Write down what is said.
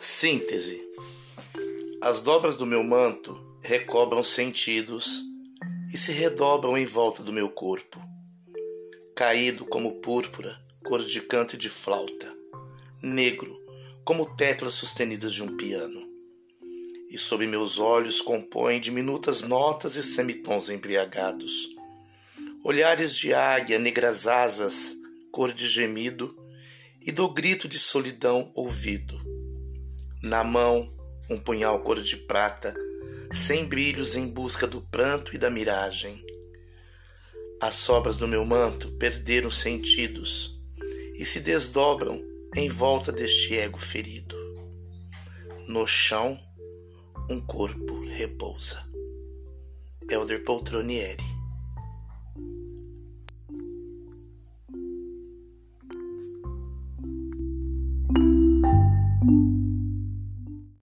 Síntese. As dobras do meu manto recobram sentidos e se redobram em volta do meu corpo, caído como púrpura, cor de canto e de flauta, negro como teclas sustenidas de um piano. E sob meus olhos compõem diminutas notas e semitons embriagados. Olhares de águia, negras asas, cor de gemido, e do grito de solidão ouvido. Na mão, um punhal cor de prata, sem brilhos em busca do pranto e da miragem. As sobras do meu manto perderam sentidos e se desdobram em volta deste ego ferido. No chão, um corpo repousa. Elder Poltronieri